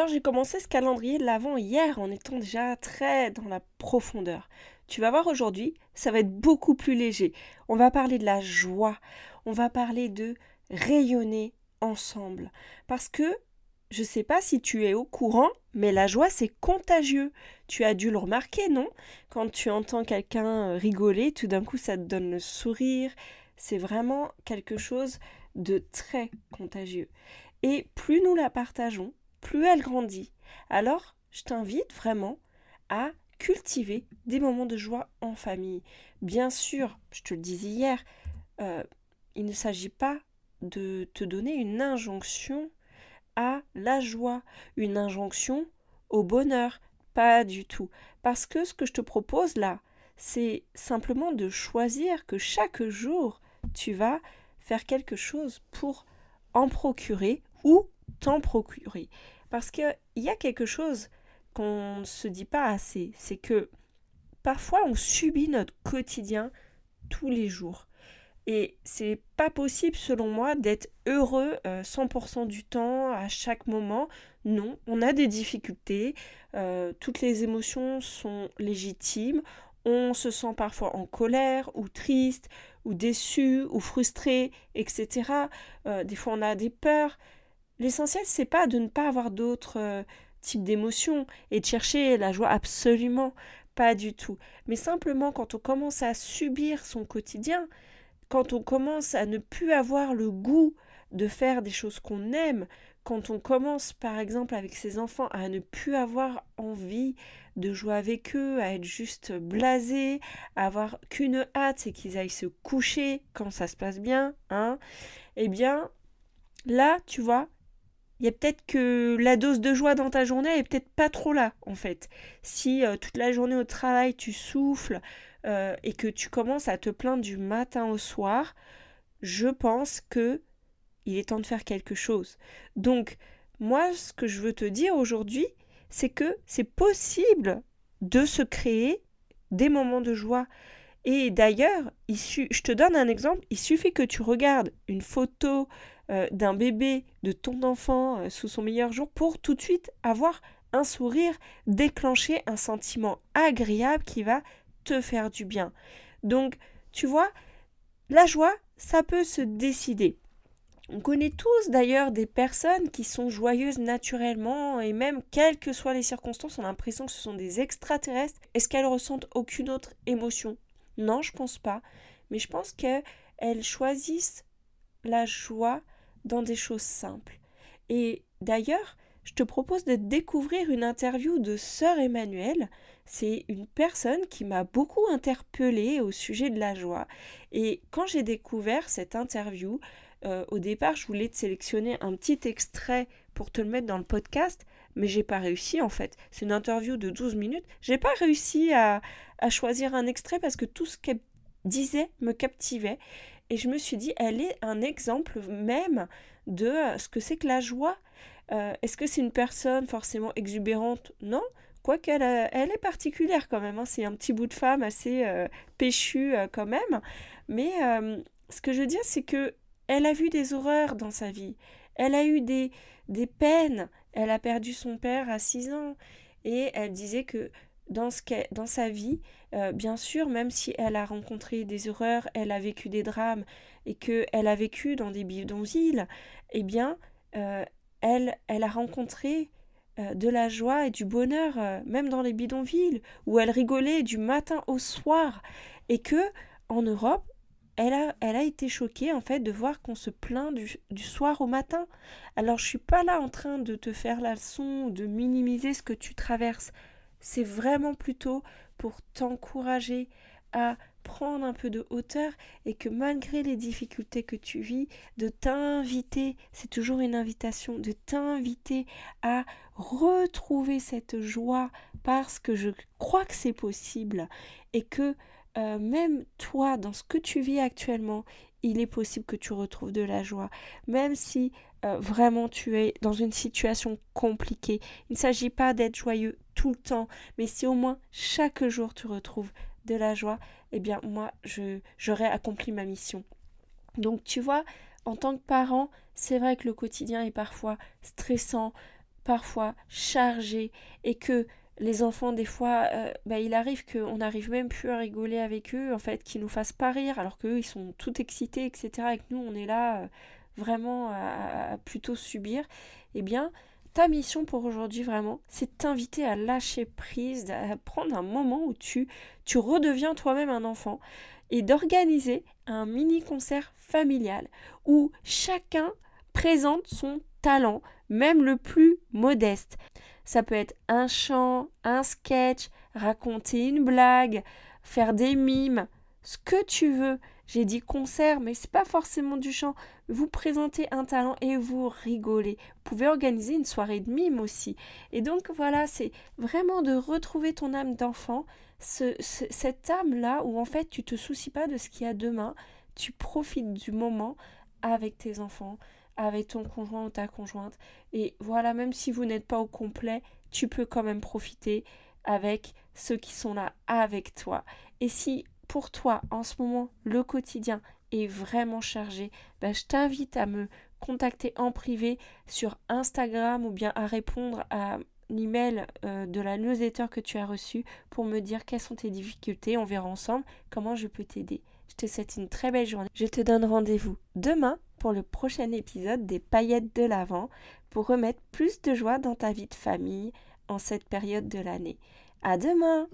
Alors j'ai commencé ce calendrier de l'avant hier en étant déjà très dans la profondeur. Tu vas voir aujourd'hui, ça va être beaucoup plus léger. On va parler de la joie, on va parler de rayonner ensemble. Parce que je ne sais pas si tu es au courant, mais la joie c'est contagieux. Tu as dû le remarquer, non? Quand tu entends quelqu'un euh, rigoler, tout d'un coup ça te donne le sourire. C'est vraiment quelque chose de très contagieux. Et plus nous la partageons, plus elle grandit. Alors, je t'invite vraiment à cultiver des moments de joie en famille. Bien sûr, je te le disais hier, euh, il ne s'agit pas de te donner une injonction à la joie, une injonction au bonheur. Pas du tout. Parce que ce que je te propose là, c'est simplement de choisir que chaque jour, tu vas faire quelque chose pour en procurer ou t'en procurer. Parce qu'il y a quelque chose qu'on ne se dit pas assez, c'est que parfois on subit notre quotidien tous les jours. Et c'est pas possible selon moi d'être heureux 100% euh, du temps, à chaque moment. Non, on a des difficultés, euh, toutes les émotions sont légitimes, on se sent parfois en colère ou triste ou déçu ou frustré, etc. Euh, des fois on a des peurs, L'essentiel, c'est pas de ne pas avoir d'autres euh, types d'émotions et de chercher la joie absolument pas du tout. Mais simplement quand on commence à subir son quotidien, quand on commence à ne plus avoir le goût de faire des choses qu'on aime, quand on commence par exemple avec ses enfants à ne plus avoir envie de jouer avec eux, à être juste blasé, à avoir qu'une hâte, c'est qu'ils aillent se coucher quand ça se passe bien, hein, eh bien là, tu vois, il y a peut-être que la dose de joie dans ta journée est peut-être pas trop là, en fait. Si euh, toute la journée au travail, tu souffles euh, et que tu commences à te plaindre du matin au soir, je pense que il est temps de faire quelque chose. Donc, moi, ce que je veux te dire aujourd'hui, c'est que c'est possible de se créer des moments de joie. Et d'ailleurs, je te donne un exemple, il suffit que tu regardes une photo euh, d'un bébé, de ton enfant euh, sous son meilleur jour pour tout de suite avoir un sourire, déclencher un sentiment agréable qui va te faire du bien. Donc, tu vois, la joie, ça peut se décider. On connaît tous d'ailleurs des personnes qui sont joyeuses naturellement et même quelles que soient les circonstances, on a l'impression que ce sont des extraterrestres. Est-ce qu'elles ressentent aucune autre émotion? Non, je pense pas. Mais je pense qu'elles choisissent la joie dans des choses simples. Et d'ailleurs, je te propose de découvrir une interview de Sœur Emmanuel. C'est une personne qui m'a beaucoup interpellée au sujet de la joie. Et quand j'ai découvert cette interview, euh, au départ, je voulais te sélectionner un petit extrait pour te le mettre dans le podcast, mais j'ai pas réussi en fait. C'est une interview de 12 minutes. J'ai pas réussi à choisir un extrait parce que tout ce qu'elle disait me captivait. Et je me suis dit, elle est un exemple même de euh, ce que c'est que la joie. Euh, est-ce que c'est une personne forcément exubérante? Non. Quoique elle, elle est particulière quand même. Hein. C'est un petit bout de femme assez euh, péchu quand même. Mais ce que je veux dire, c'est que elle a vu des horreurs dans sa vie. Elle a eu des, des peines. Elle a perdu son père à 6 ans. Et elle disait que dans, ce dans sa vie, euh, bien sûr, même si elle a rencontré des horreurs, elle a vécu des drames et qu'elle a vécu dans des bidonvilles, eh bien, euh, elle, elle a rencontré euh, de la joie et du bonheur, même dans les bidonvilles, où elle rigolait du matin au soir, et que en Europe, elle a, elle a été choquée en fait de voir qu'on se plaint du, du, soir au matin. Alors je suis pas là en train de te faire la leçon, de minimiser ce que tu traverses c'est vraiment plutôt pour t'encourager à prendre un peu de hauteur et que malgré les difficultés que tu vis, de t'inviter, c'est toujours une invitation, de t'inviter à retrouver cette joie parce que je crois que c'est possible et que euh, même toi, dans ce que tu vis actuellement, il est possible que tu retrouves de la joie, même si euh, vraiment tu es dans une situation compliquée. Il ne s'agit pas d'être joyeux tout le temps, mais si au moins chaque jour tu retrouves de la joie, eh bien moi, j'aurais accompli ma mission. Donc tu vois, en tant que parent, c'est vrai que le quotidien est parfois stressant, parfois chargé, et que les enfants, des fois, euh, bah, il arrive qu'on n'arrive même plus à rigoler avec eux, en fait, qu'ils nous fassent pas rire, alors qu'eux, ils sont tout excités, etc. Et que nous, on est là euh, vraiment à, plutôt subir. Eh bien, ta mission pour aujourd'hui, vraiment, c'est t'inviter à lâcher prise, à prendre un moment où tu, tu redeviens toi-même un enfant et d'organiser un mini-concert familial où chacun présente son talent, même le plus modeste. Ça peut être un chant, un sketch, raconter une blague, faire des mimes, ce que tu veux. J'ai dit concert, mais c'est pas forcément du chant. Vous présentez un talent et vous rigolez. Vous pouvez organiser une soirée de mime aussi. Et donc voilà, c'est vraiment de retrouver ton âme d'enfant, cette âme-là où en fait tu te soucies pas de ce qu'il y a demain, tu profites du moment avec tes enfants, avec ton conjoint ou ta conjointe. Et voilà, même si vous n'êtes pas au complet, tu peux quand même profiter avec ceux qui sont là avec toi. Et si pour toi, en ce moment, le quotidien est vraiment chargé, ben, je t'invite à me contacter en privé sur Instagram ou bien à répondre à l'email euh, de la newsletter que tu as reçu pour me dire quelles sont tes difficultés. On verra ensemble comment je peux t'aider. Je te souhaite une très belle journée. Je te donne rendez-vous demain pour le prochain épisode des paillettes de l'Avent pour remettre plus de joie dans ta vie de famille en cette période de l'année. À demain!